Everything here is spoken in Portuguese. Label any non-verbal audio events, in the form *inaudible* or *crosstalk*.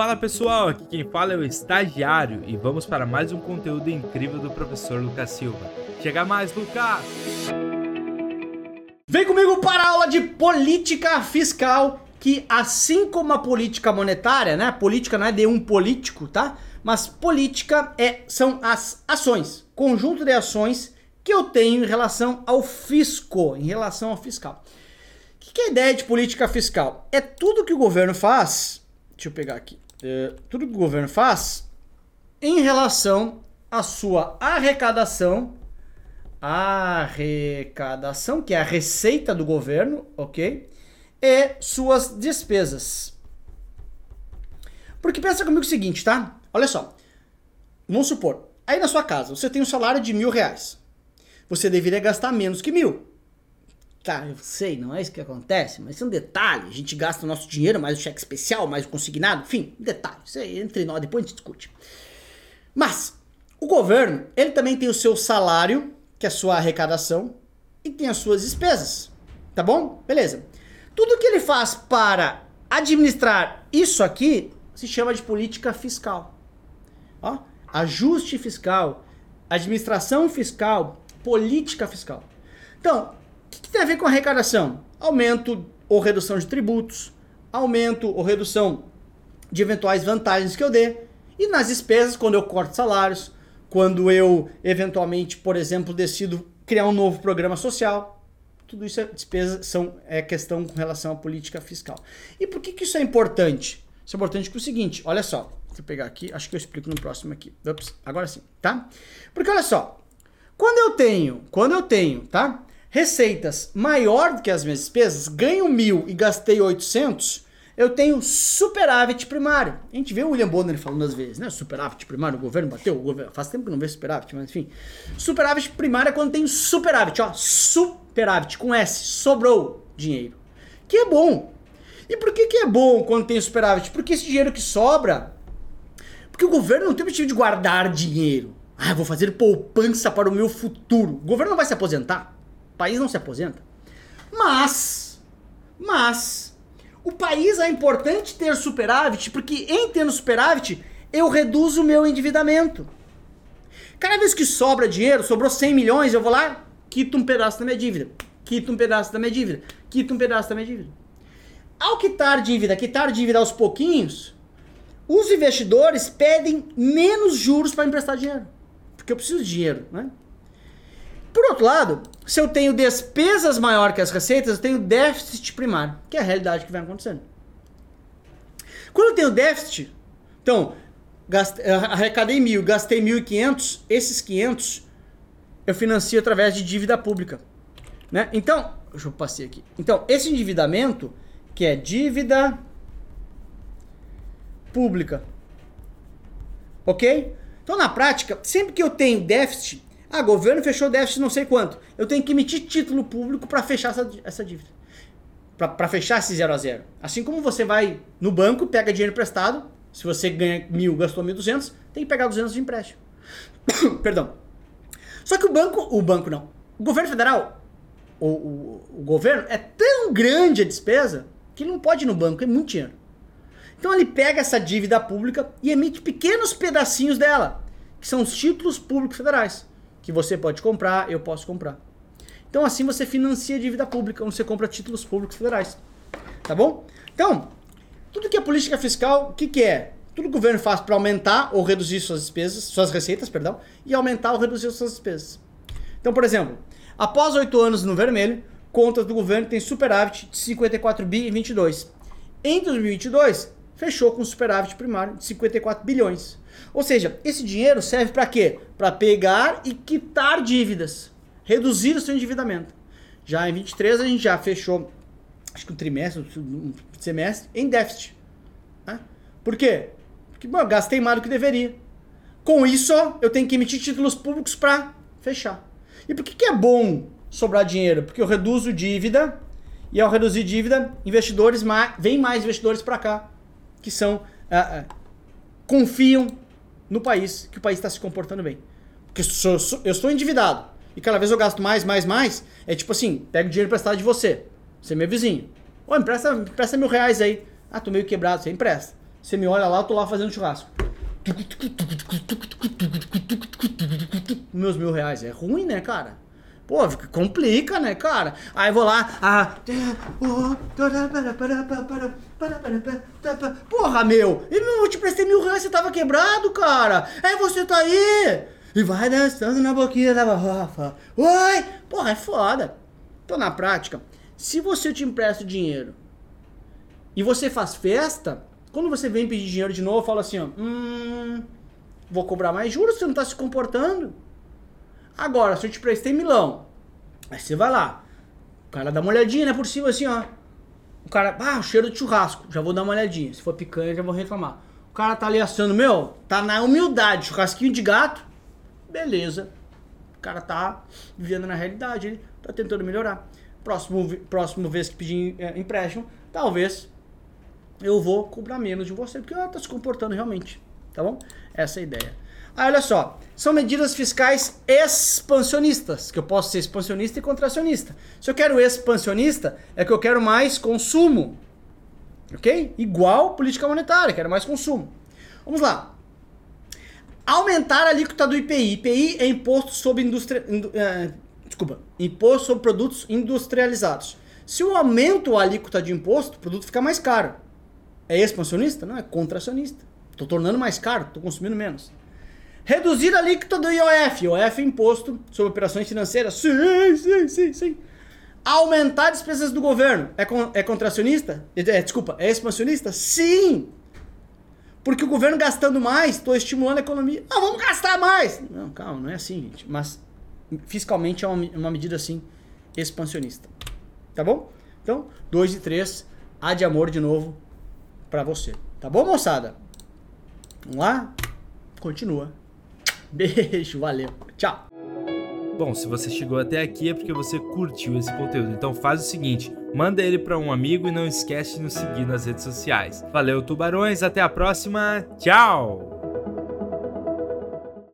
Fala pessoal, aqui quem fala é o estagiário e vamos para mais um conteúdo incrível do professor Lucas Silva. Chega mais, Lucas! Vem comigo para a aula de política fiscal, que assim como a política monetária, né? Política não é de um político, tá? Mas política é, são as ações, conjunto de ações que eu tenho em relação ao fisco, em relação ao fiscal. O que é a ideia de política fiscal? É tudo que o governo faz. Deixa eu pegar aqui é, tudo que o governo faz em relação à sua arrecadação, arrecadação, que é a receita do governo, ok? E suas despesas. Porque pensa comigo o seguinte, tá? Olha só. Vamos supor, aí na sua casa você tem um salário de mil reais. Você deveria gastar menos que mil. Tá, eu sei, não é isso que acontece, mas isso é um detalhe. A gente gasta o nosso dinheiro, mais o cheque especial, mais o consignado, enfim, detalhe. Isso aí entre nós, depois a gente discute. Mas, o governo, ele também tem o seu salário, que é a sua arrecadação, e tem as suas despesas. Tá bom? Beleza. Tudo que ele faz para administrar isso aqui se chama de política fiscal. Ó, ajuste fiscal, administração fiscal, política fiscal. Então, que, que tem a ver com arrecadação? Aumento ou redução de tributos, aumento ou redução de eventuais vantagens que eu dê. E nas despesas, quando eu corto salários, quando eu eventualmente, por exemplo, decido criar um novo programa social. Tudo isso é despesa, são, é questão com relação à política fiscal. E por que, que isso é importante? Isso é importante porque é o seguinte, olha só. Deixa eu pegar aqui, acho que eu explico no próximo aqui. Ups, agora sim, tá? Porque olha só, quando eu tenho, quando eu tenho, tá? Receitas maior do que as minhas despesas, ganho mil e gastei 800, eu tenho superávit primário. A gente vê o William Bonner falando às vezes, né? Superávit primário, o governo bateu, o governo... faz tempo que não vê superávit, mas enfim. Superávit primário é quando tem superávit, ó, superávit com S, sobrou dinheiro. Que é bom. E por que, que é bom quando tem superávit? Porque esse dinheiro que sobra, porque o governo não tem o objetivo de guardar dinheiro. Ah, vou fazer poupança para o meu futuro. O governo não vai se aposentar país não se aposenta. Mas, mas, o país é importante ter superávit, porque em tendo superávit, eu reduzo o meu endividamento. Cada vez que sobra dinheiro, sobrou 100 milhões, eu vou lá, quito um pedaço da minha dívida. Quito um pedaço da minha dívida. Quito um pedaço da minha dívida. Ao quitar dívida, quitar dívida aos pouquinhos, os investidores pedem menos juros para emprestar dinheiro. Porque eu preciso de dinheiro, né? Por outro lado, se eu tenho despesas maior que as receitas, eu tenho déficit primário, que é a realidade que vem acontecendo. Quando eu tenho déficit, então, gastei, arrecadei mil, gastei mil e quinhentos, esses quinhentos eu financio através de dívida pública. Né? Então, deixa eu passar aqui. Então, esse endividamento, que é dívida pública. Ok? Então, na prática, sempre que eu tenho déficit, ah, governo fechou déficit não sei quanto. Eu tenho que emitir título público para fechar essa, essa dívida. Para fechar esse zero a zero. Assim como você vai no banco, pega dinheiro emprestado. Se você ganha mil, gastou mil duzentos, tem que pegar duzentos de empréstimo. *coughs* Perdão. Só que o banco, o banco não. O governo federal, o, o, o governo é tão grande a despesa que ele não pode ir no banco, é muito dinheiro. Então ele pega essa dívida pública e emite pequenos pedacinhos dela, que são os títulos públicos federais que você pode comprar, eu posso comprar. Então assim você financia a dívida pública, você compra títulos públicos federais. Tá bom? Então, tudo que é política fiscal, o que, que é? Tudo que o governo faz para aumentar ou reduzir suas despesas, suas receitas, perdão, e aumentar ou reduzir suas despesas. Então, por exemplo, após oito anos no vermelho, contas do governo têm superávit de 54 bi e 22. Em 2022, fechou com superávit primário de 54 bilhões. Ou seja, esse dinheiro serve para quê? Para pegar e quitar dívidas, reduzir o seu endividamento. Já em 23 a gente já fechou, acho que um trimestre, um semestre, em déficit. Né? Por quê? Porque bom, gastei mais do que deveria. Com isso, eu tenho que emitir títulos públicos para fechar. E por que, que é bom sobrar dinheiro? Porque eu reduzo dívida e ao reduzir dívida, investidores vêm mais investidores para cá que são ah, ah, confiam no país, que o país está se comportando bem. Porque eu, sou, eu estou endividado e cada vez eu gasto mais, mais, mais. É tipo assim, pega o dinheiro emprestado de você. Você é meu vizinho. Ô, empresta, empresta mil reais aí. Ah, tô meio quebrado, você empresta. Você me olha lá, eu tô lá fazendo churrasco. Meus mil reais. É ruim, né, cara? Pô, complica, né, cara? Aí vou lá. Ah, porra, meu! Eu te prestei mil reais, você tava quebrado, cara! Aí você tá aí! E vai dançando na boquinha da garrafa. Oi! Porra, é foda. Então, na prática, se você te empresta dinheiro e você faz festa, quando você vem pedir dinheiro de novo, fala assim, ó, hum, vou cobrar mais juros, você não tá se comportando. Agora, se eu te prestei milão, aí você vai lá, o cara dá uma olhadinha, né, por cima assim, ó. O cara, ah, cheiro de churrasco, já vou dar uma olhadinha. Se for picanha, já vou reclamar. O cara tá ali assando, meu, tá na humildade, churrasquinho de gato, beleza. O cara tá vivendo na realidade, ele tá tentando melhorar. Próximo, próximo vez que pedir é, empréstimo, talvez eu vou cobrar menos de você, porque ela tá se comportando realmente, tá bom? Essa é a ideia. Aí olha só, são medidas fiscais expansionistas, que eu posso ser expansionista e contracionista. Se eu quero expansionista, é que eu quero mais consumo, ok? Igual política monetária, quero mais consumo. Vamos lá. Aumentar a alíquota do IPI. IPI é imposto sobre indústria, uh, desculpa, imposto sobre produtos industrializados. Se eu aumento a alíquota de imposto, o produto fica mais caro. É expansionista? Não, é contracionista. Estou tornando mais caro, estou consumindo menos. Reduzir a alíquota do IOF. IOF é imposto sobre operações financeiras. Sim, sim, sim, sim. Aumentar despesas do governo. É, con é contracionista? É, desculpa, é expansionista? Sim! Porque o governo gastando mais, estou estimulando a economia. Ah, vamos gastar mais! Não, calma, não é assim, gente. Mas fiscalmente é uma, uma medida assim expansionista. Tá bom? Então, 2 e 3, A de amor de novo para você. Tá bom, moçada? Vamos lá? Continua. *laughs* Beijo, valeu. Tchau. Bom, se você chegou até aqui é porque você curtiu esse conteúdo. Então faz o seguinte, manda ele para um amigo e não esquece de nos seguir nas redes sociais. Valeu, tubarões, até a próxima. Tchau.